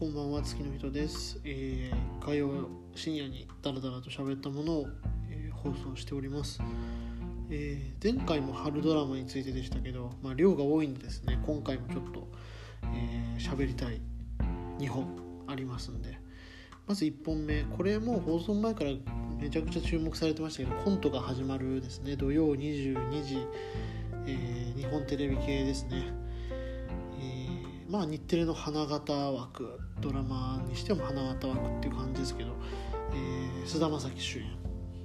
こんばんは月の人です、えー、火曜深夜にダラダラと喋ったものを、えー放送しております、えー前回も春ドラマについてでしたけど、まあ、量が多いんでですね。今回もちょっとえー喋、りたい2本ありますんで。まず1本目。これも放送前からめちゃくちゃ注目されてましたけどコントが始まるですね。土曜22時、えー日本テレビ系ですね。まあ日テレの花形枠ドラマにしても花形枠っていう感じですけどえー菅、田将暉主演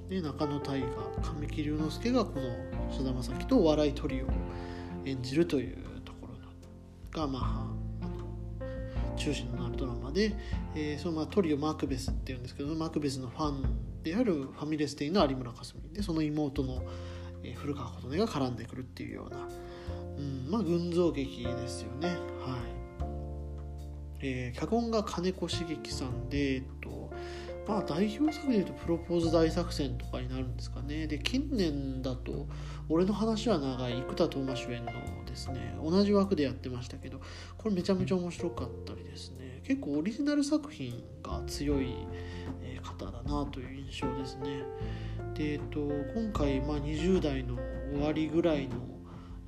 で中野大河神木隆之介がこの菅田将暉とお笑いトリオを演じるというところがまあ中心となるドラマで、えーそのまあトリオマークベスっていうんですけどマークベスのファンであるファミレス店の有村架純でその妹の、古川琴音が絡んでくるっていうような、うん、まあ群像劇ですよねはい。えー脚本が金子茂樹さんで、えっとまあ、代表作でいうと「プロポーズ大作戦」とかになるんですかね。で近年だと「俺の話は長い」生田斗真主演のですね同じ枠でやってましたけどこれめちゃめちゃ面白かったりですね。結構オリジナル作品が強い方だなという印象ですね。で、えっと、今回、まあ、20代の終わりぐらいの、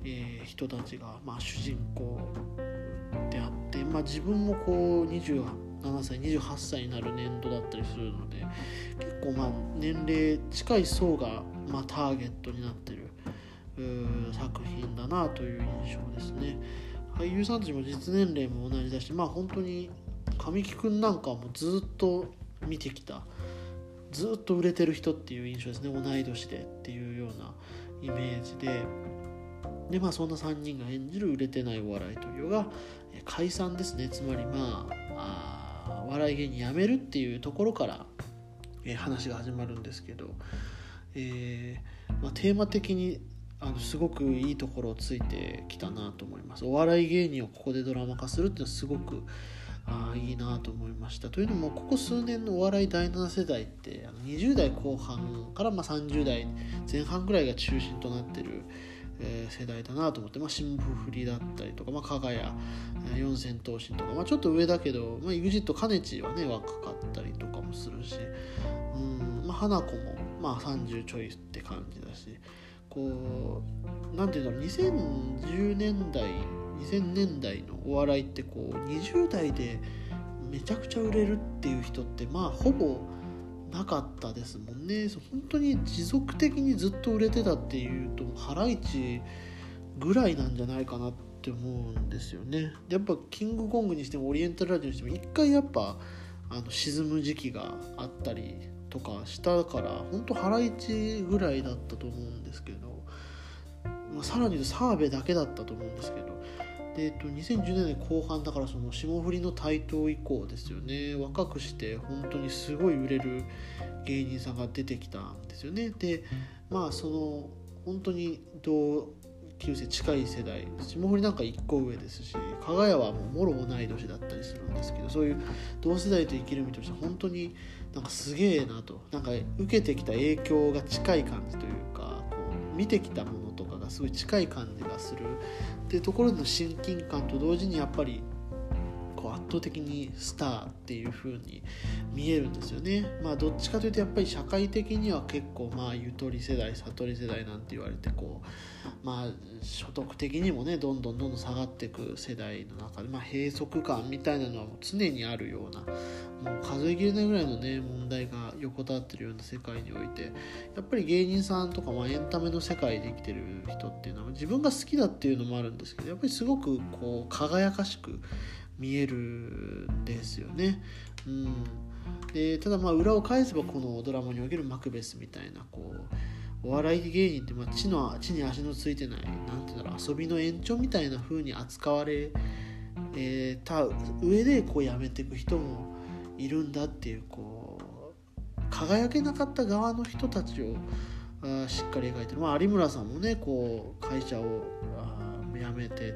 えー人たちが、まあ、主人公、まあ、自分もこう27歳28歳になる年度だったりするので結構まあ年齢近い層がまあターゲットになってる作品だなという印象ですね。俳優さんたちも実年齢も同じだしまあ本当に神木君なんかもずっと見てきたずっと売れてる人っていう印象ですね。同い年でっていうようなイメージで。でまあそんな3人が演じる売れてないお笑いトリオが解散ですね。つまりまあお笑い芸人辞めるっていうところから、えー話が始まるんですけど、えーまあ、テーマ的にあのすごくいいところをついてきたなと思います。お笑い芸人をここでドラマ化するっていうのはすごくあいいなと思いました。というのもここ数年のお笑い第7世代ってあの20代後半からま30代前半ぐらいが中心となってる、えー世代だなと思って、まあ、霜降りだったりとか、まあ、加賀谷えー四千頭身とか、まあ、ちょっと上だけど、まあ、EXIT かねちはね若かったりとかもするしうん、まあ、花子も、まあ、30ちょいって感じだしこうなんていうんだろう2010年代2000年代のお笑いってこう20代でめちゃくちゃ売れるっていう人ってまあほぼなかったですもんね。本当に持続的にずっと売れてたっていうとハライチぐらいなんじゃないかなって思うんですよね。でやっぱキングコングにしてもオリエンタルラジオにしても一回やっぱあの沈む時期があったりとかしたから本当ハライチぐらいだったと思うんですけど、まあ、さらに言うと澤部だけだったと思うんですけどで、えっと、2010年後半だからその霜降りの台頭以降ですよね。若くして本当にすごい売れる芸人さんが出てきたんですよね。でまあその本当に同級生近い世代霜降りなんか1個上ですし加賀谷はもうもろ同い年だったりするんですけどそういう同世代と生きる身として本当になんかすげえなと。なんか受けてきた影響が近い感じというかこう見てきたものとかがすごい近い感じがするっていうところの親近感と同時にやっぱりこう圧倒的にスターっていう風に見えるんですよね。まあどっちかというとやっぱり社会的には結構まあゆとり世代悟り世代なんて言われてこうまあ所得的にもねどんどんどんどん下がっていく世代の中でまあ閉塞感みたいなのは常にあるようなもう数えきれないぐらいのね問題が横たわってるような世界においてやっぱり芸人さんとか、まあ、エンタメの世界で生きてる人っていうのは自分が好きだっていうのもあるんですけどやっぱりすごくこう輝かしく見えるんですよね。うん、でただまあ裏を返せばこのドラマにおけるマクベスみたいなこうお笑い芸人ってまあ地の地に足のついてないなんていうんだろう遊びの延長みたいな風に扱われ、えーた上でこうやめていく人もいるんだっていうこう輝けなかった側の人たちをあしっかり描いてる、まあ、有村さんもねこう会社をあ辞めて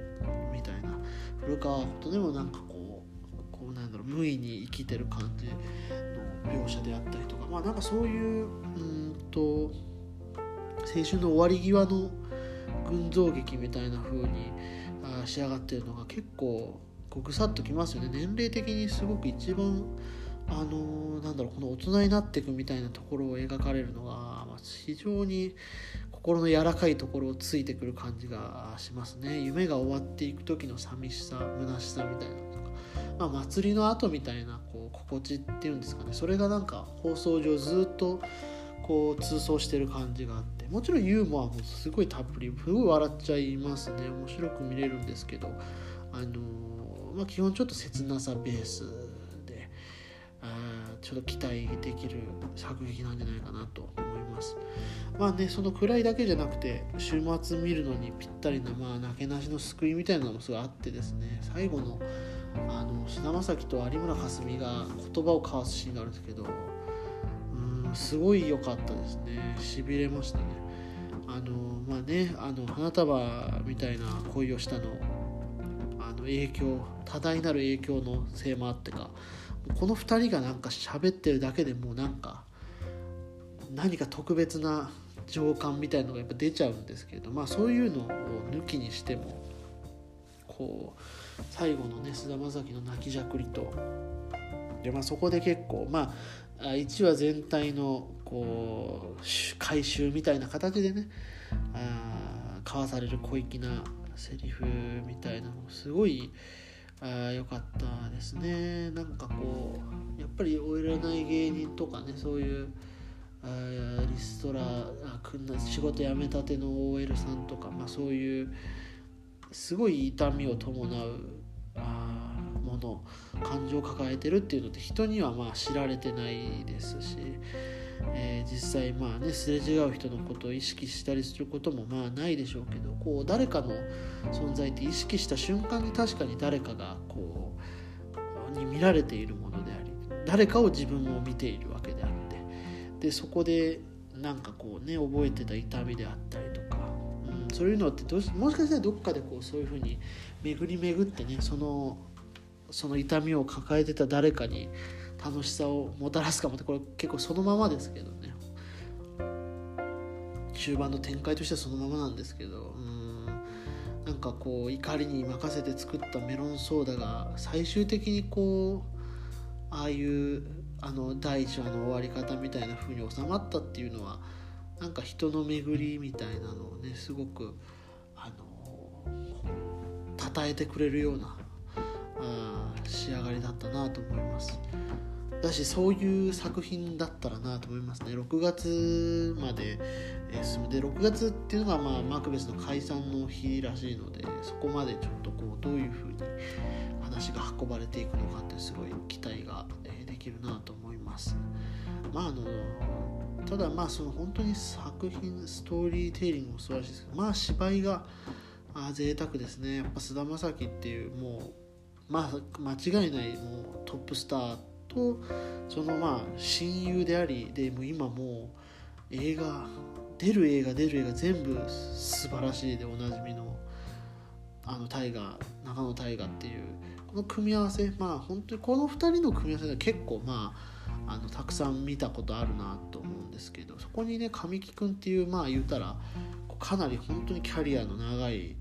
みたいな古川ことでもなんかこうこうなんだろう無意に生きてる感じの描写であったりとかまあなんかそういううんと青春の終わり際の群像劇みたいな風にあ仕上がってるのが結構こうぐさっときますよね。年齢的にすごく一番あのー、なんだろうこの大人になっていくみたいなところを描かれるのが、まあ、非常に心の柔らかいところをついてくる感じがしますね。夢が終わっていく時の寂しさ虚しさみたいなとか、まあ、祭りの後みたいなこう心地っていうんですかね。それがなんか放送上ずっとこう通奏してる感じがあって。もちろんユーモアもすごいたっぷりすごい笑っちゃいますね。面白く見れるんですけど。あのまあ、基本ちょっと切なさベースちょっと期待できる作劇なんじゃないかなと思います。まあねその暗いだけじゃなくて週末見るのにぴったりな、まあ、なけなしの救いみたいなのもすごいあってですね。最後のあの菅田将暉と有村架純が言葉を交わすシーンがあるんですけどうんすごい良かったですね。しびれましたね。あのまあねあの花束みたいな恋をしたの影響多大なる影響のせいもあってかこの2人がなんか喋ってるだけでもうなんか何か特別な情感みたいのがやっぱ出ちゃうんですけれどまあそういうのを抜きにしてもこう最後のね菅田将暉の泣きじゃくりとで、まあ、そこで結構まあ1話全体のこう回収みたいな形でねあ交わされる小粋なセリフみたいなのすごい良かったですね。なんかこうやっぱり終えらない芸人とかねそういうリストラあくんな仕事辞めたての OL さんとか、まあ、そういうすごい痛みを伴うあもの感情を抱えてるっていうのって人にはまあ知られてないですしえー、実際まあねすれ違う人のことを意識したりすることもまあないでしょうけどこう誰かの存在って意識した瞬間に確かに誰かがこうに見られているものであり誰かを自分も見ているわけであってでそこでなんかこうね覚えてた痛みであったりとか、うん、そういうのってどうしもしかしたらどっかでこうそういうふうに巡り巡ってねそのその痛みを抱えてた誰かに楽しさをもたらすかもってこれ結構そのままですけどね。終盤の展開としてはそのままなんですけど。うん。なんかこう怒りに任せて作ったメロンソーダが最終的にこうああいうあの第1話の終わり方みたいな風に収まったっていうのはなんか人の巡りみたいなのをねすごくあの称えてくれるような仕上がりだったなと思います。だしそういう作品だったらなと思いますね。6月まで、えー、進む。で6月っていうのが、まあ、マクベスの解散の日らしいのでそこまでちょっとこうどういうふうに話が運ばれていくのかってすごい期待が、えできるなと思います。まああのただまあその本当に作品ストーリーテイリングも素晴らしいですけどまあ芝居があ贅沢ですね。やっぱ菅田将暉っていうもうまあ間違いないもうトップスターとそのまあ親友でありでも今もう映画出る映画出る映画全部素晴らしいでおなじみのあの大河中野大河っていうこの組み合わせまあ本当にこの2人の組み合わせが結構まああのたくさん見たことあるなと思うんですけどそこにね神木君っていうまあ言うたらかなり本当にキャリアの長い、え、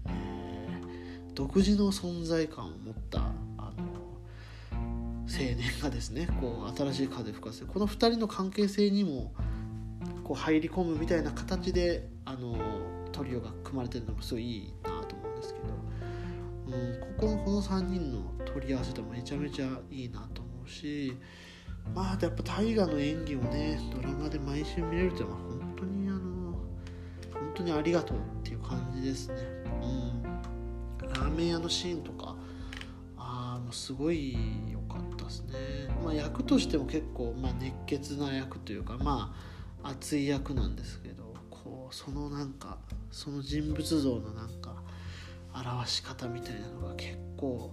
独自の存在感を持った年がですねこう新しい風吹かせこの2人の関係性にもこう入り込むみたいな形であのトリオが組まれてるのもすごいいいなと思うんですけど、うん、ここのこの3人の取り合わせとめちゃめちゃいいなと思うしまあやっぱ大河の演技をねドラマで毎週見れるっていうのは本当にあの本当にありがとうっていう感じですね。うん、ラーメン屋のシーンとかあもうすごいですね、まあ、役としても結構、まあ、熱血な役というかまあ熱い役なんですけどこうそのなんかその人物像のなんか表し方みたいなのが結構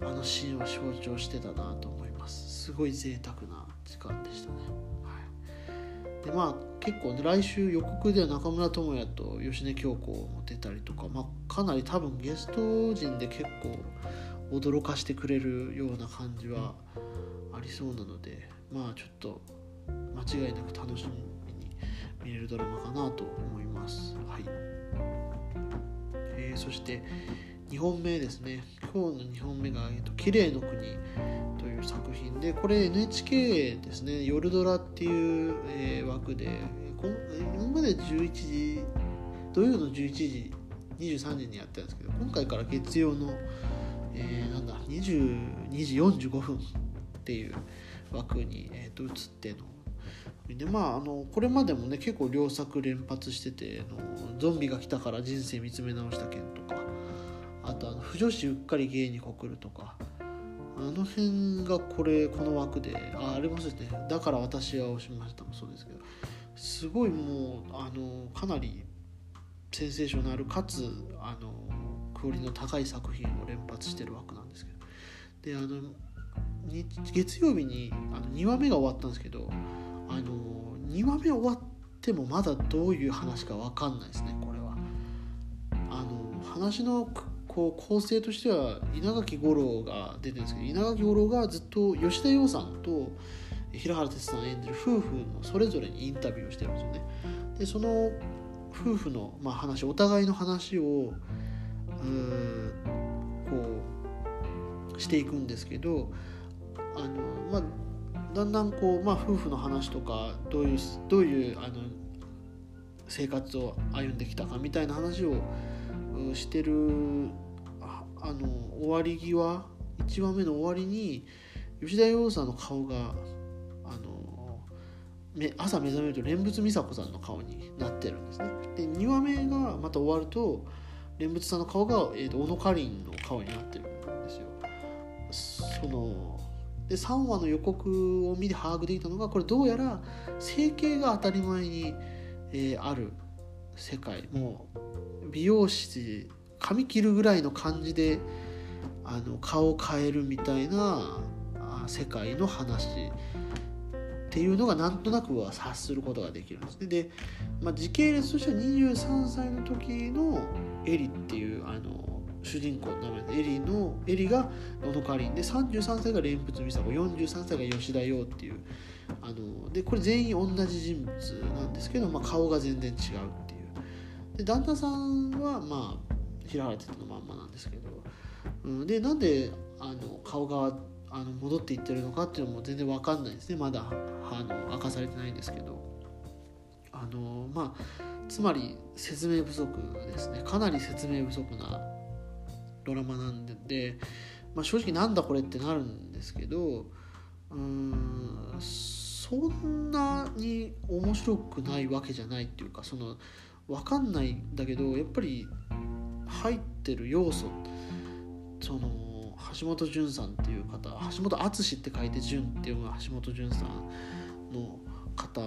あのシーンは象徴してたなと思います。すごい贅沢な時間でしたね、はい、でまあ結構、ね、来週予告では中村倫也と芳根京子も出たりとか、まあ、かなり多分ゲスト陣で結構驚かしてくれるような感じはありそうなのでまあちょっと間違いなく楽しみに見れるドラマかなと思います。はい。えー、そして、2本目ですね。今日の2本目が「えっと、綺麗の国」という作品でこれ NHK ですね「夜ドラ」っていう、えー、枠で今まで11時土曜の11時23時にやってたんですけど今回から月曜の、えー、なんだ22時45分っていう枠に、えー、と移っての。でまああのこれまでもね結構良作連発しててのゾンビが来たから人生見つめ直した件とかあとあの不女子うっかり芸に告るとかあの辺がこれこの枠でああれもそうですね。だから私は押しましたもそうですけど。すごいもうあのかなりセンセーショナルかつあのクオリの高い作品を連発してる枠なんですけどであの月曜日にあの2話目が終わったんですけどあの2話目終わってもまだどういう話か分かんないですねこれは。あの話のこう構成としては稲垣吾郎が出てるんですけど稲垣吾郎がずっと吉田羊さんと平原哲さん演じる夫婦のそれぞれにインタビューをしてるんですよね。でその夫婦の、まあ、話お互いの話をこうしていくんですけどあの、まあ、だんだんこう、まあ、夫婦の話とかどういうどういうあの生活を歩んできたかみたいな話をしてるあの終わり際1話目の終わりに吉田羊さんの顔があの朝目覚めると蓮仏美佐子さんの顔になってるんですね。で2話目がまた終わると蓮仏さんの顔が、えーと、小野かりんの顔になってるんですよ。そので3話の予告を見て把握できたのがこれどうやら整形が当たり前に、えー、ある世界もう美容師髪切るぐらいの感じであの顔を変えるみたいな世界の話っていうのがなんとなくは察することができるんですね。で、まあ、時系列としては23歳の時のエリっていうあの主人公の名前でエリのエリが小野かりんで33歳が蓮仏美佐子43歳が吉田洋っていうあのでこれ全員同じ人物なんですけど、まあ、顔が全然違うっていう。で旦那さんはまあ平原哲のまんまなんですけど、うん、でなんであの顔があの戻っていってるのかっていうのも全然分かんないですね。まだあの明かされてないんですけど。あのまあつまり説明不足ですね。かなり説明不足なドラマなんで、まあ、正直なんだこれってなるんですけどうーんそんなに面白くないわけじゃないっていうかその分かんないんだけどやっぱり入ってる要素その橋本潤さんっていう方橋本淳って書いて潤っていうのが橋本潤さんの方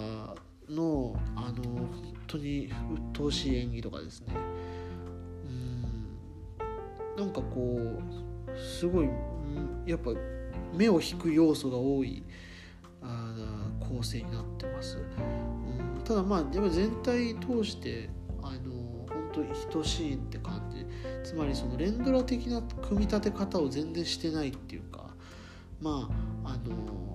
のあの本当に鬱陶しい演技とかですね。うん。なんかこうすごいやっぱ目を引く要素が多いあ構成になってます、うん、ただまあやっぱ全体通してあの本当等しいって感じ。つまりその連ドラ的な組み立て方を全然してないっていうかまああの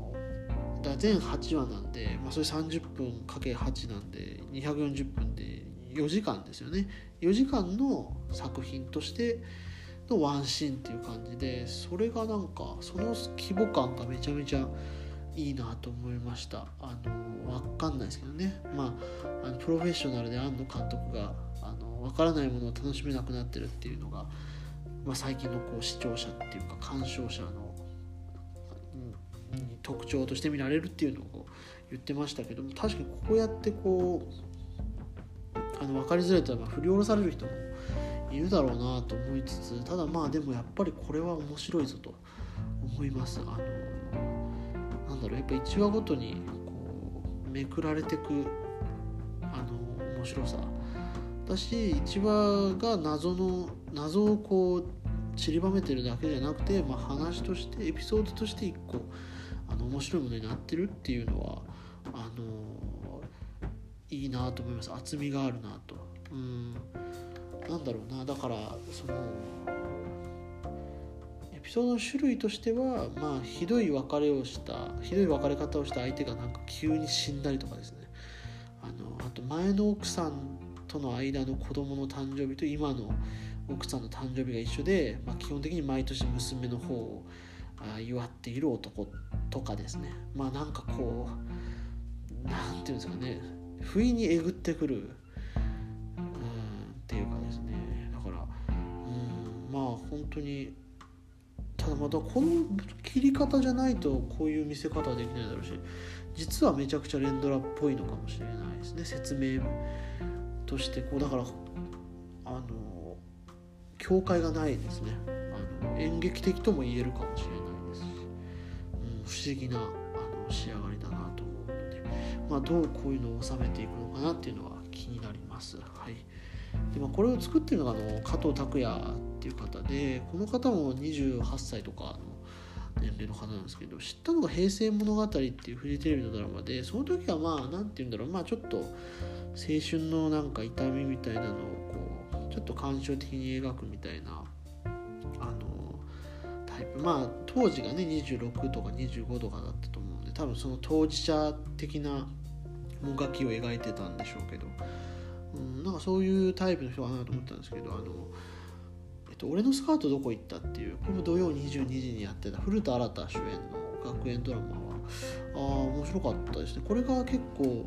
だ全8話なんで、まあ、それ30分かけ8なんで240分で4時間ですよね。4時間の作品としてのワンシーンっていう感じでそれがなんかその規模感がめちゃめちゃいいなと思いました。あの分かんないですけどね。まああのプロフェッショナルで庵野監督があの分からないものを楽しめなくなってるっていうのが、まあ、最近のこう視聴者っていうか鑑賞者の、特徴として見られるっていうのを言ってましたけども確かにこうやってこうあの分かりづらいとは振り下ろされる人もいるだろうなと思いつつただまあでもやっぱりこれは面白いぞと思います。あのなんだろうやっぱ1話ごとにこうめくられてくあの面白さ。だし1話が謎の謎をこう散りばめてるだけじゃなくて、まあ、話としてエピソードとして1個あの面白いものになってるっていうのはあのいいなと思います。厚みがあるなと。うん。なんだろうな。だからそのエピソードの種類としてはまあひどい別れをしたひどい別れ方をした相手がなんか急に死んだりとかですね。あのあと前の奥さんとの間の子供の誕生日と今の奥さんの誕生日が一緒で、まあ、基本的に毎年娘の方を祝っている男とかですね。まあなんかこう何て言うんですかね。不意にえぐってくるうんっていうかですね。だからうんまあ本当にただまたこの切り方じゃないとこういう見せ方はできないだろうし実はめちゃくちゃ連ドラっぽいのかもしれないですね。説明としてこうだからあの境界がないですね。あの演劇的とも言えるかもしれない、不思議なあの仕上がりだなと思うので、まあ、どうこういうのを収めていくのかなっていうのは気になります。はい。でまあ、これを作ってるのがあの加藤拓也っていう方でこの方も28歳とかの年齢の方なんですけど知ったのが「平成物語」っていうフジテレビのドラマでその時はまあ何て言うんだろう。まあちょっと青春のなんか痛みみたいなのをこうちょっと感傷的に描くみたいなタイプまあ当時がね26とか25とかだったと思うんで多分その当事者的なもがきを描いてたんでしょうけど、うん、なんかそういうタイプの人かなと思ったんですけどあのえっと、俺のスカートどこ行ったっていうこれも土曜22時にやってた古田新太主演の学園ドラマはあ面白かったですね。これが結構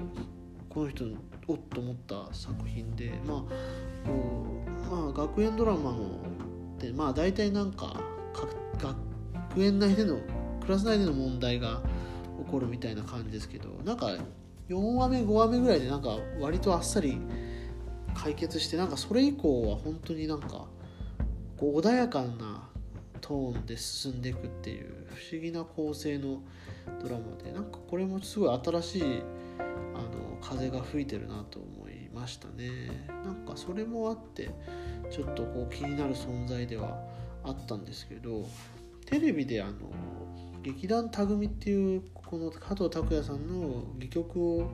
この人おっと思った作品でまあこう、まあ、学園ドラマのでまあ大体なんか学園内でのクラス内での問題が起こるみたいな感じですけどなんか4話目5話目ぐらいでなんか割とあっさり解決してなんかそれ以降は本当になんかこう穏やかなトーンで進んでいくっていう不思議な構成のドラマでなんかこれもすごい新しいあの風が吹いてるなと思いましたねなんかそれもあってちょっとこう気になる存在ではあったんですけどテレビであの劇団たぐみっていうこの加藤拓也さんの戯曲を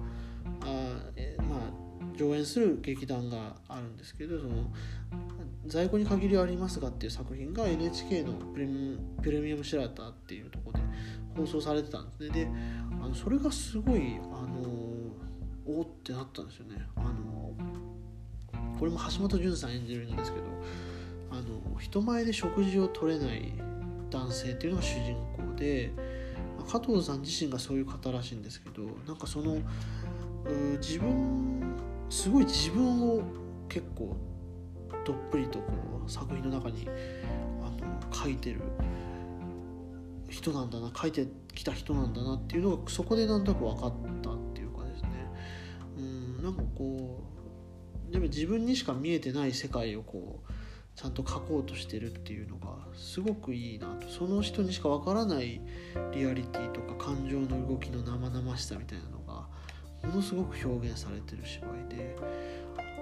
あえまあ上演する劇団があるんですけどその在庫に限りはありますがっていう作品が NHK のプレミプレミアムシラターっていうとこで放送されてたんですね。であのそれがすごいあのおおってなったんですよね。あのこれも橋本潤さん演じるんですけどあの人前で食事を取れない男性っていうのが主人公で加藤さん自身がそういう方らしいんですけどなんかその自分すごい自分を結構どっぷりとこの作品の中にあの書いてる人なんだな書いてきた人なんだなっていうのがそこでなんとなく分かったっていうかですね。うんなんかこうでも自分にしか見えてない世界をこうちゃんと書こうとしてるっていうのがすごくいいなとその人にしか分からないリアリティとか感情の動きの生々しさみたいなのがものすごく表現されてる芝居で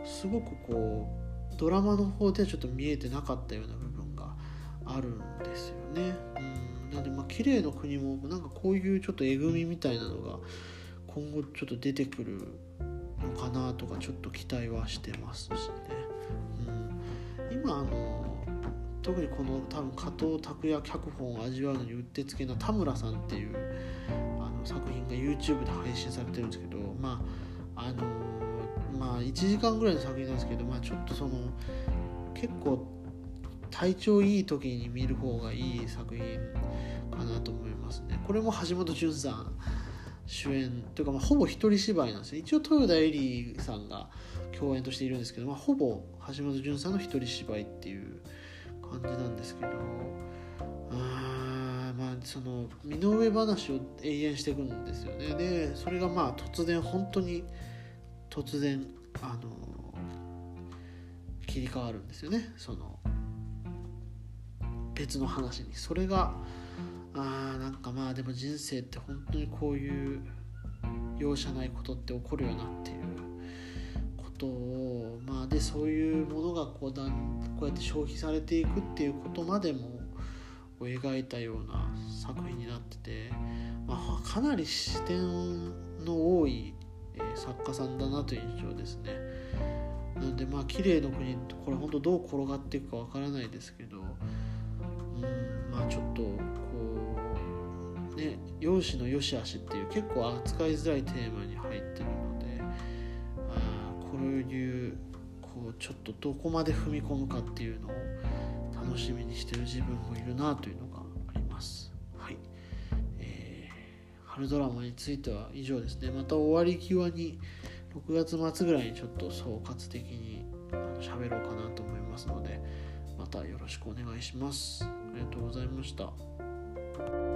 すごくこうドラマの方ではちょっと見えてなかったような部分があるんですよね。うんなのでまあ綺麗の国もなんかこういうちょっとえぐみみたいなのが今後ちょっと出てくるのかなとかちょっと期待はしてますしね。うん、今あの特にこの多分加藤拓也脚本を味わうのにうってつけな田村さんっていうあの作品が YouTube で配信されてるんですけどまああのまあ1時間ぐらいの作品なんですけど、まあ、ちょっとその結構体調いい時に見る方がいい作品かなと思いますね。これも橋本潤さん主演というか、まあ、ほぼ一人芝居なんですね。一応豊田恵里さんが共演としているんですけど、まあ、ほぼ橋本潤さんの一人芝居っていう感じなんですけどあまあその身の上話を永遠していくんですよね。でそれがまあ突然本当に突然あの切り替わるんですよね。その別の話に。それがあなんかまあでも人生って本当にこういう容赦ないことって起こるよなっていうことをまあでそういうものがこうだこうやって消費されていくっていうことまでも描いたような作品になってて、まあ、かなり視点の多い作家さんだなという印象ですね。なのでまあ綺麗の国これ本当どう転がっていくかわからないですけどうん。まあちょっとこうね「容姿の良し悪し」っていう結構扱いづらいテーマに入ってるのであこういうこうちょっとどこまで踏み込むかっていうのを楽しみにしてる自分もいるなというのがあります。はい、えー、春ドラマについては以上ですね。また終わり際に6月末ぐらいにちょっと総括的に喋ろうかなと思いますのでたよろしくお願いします。ありがとうございました。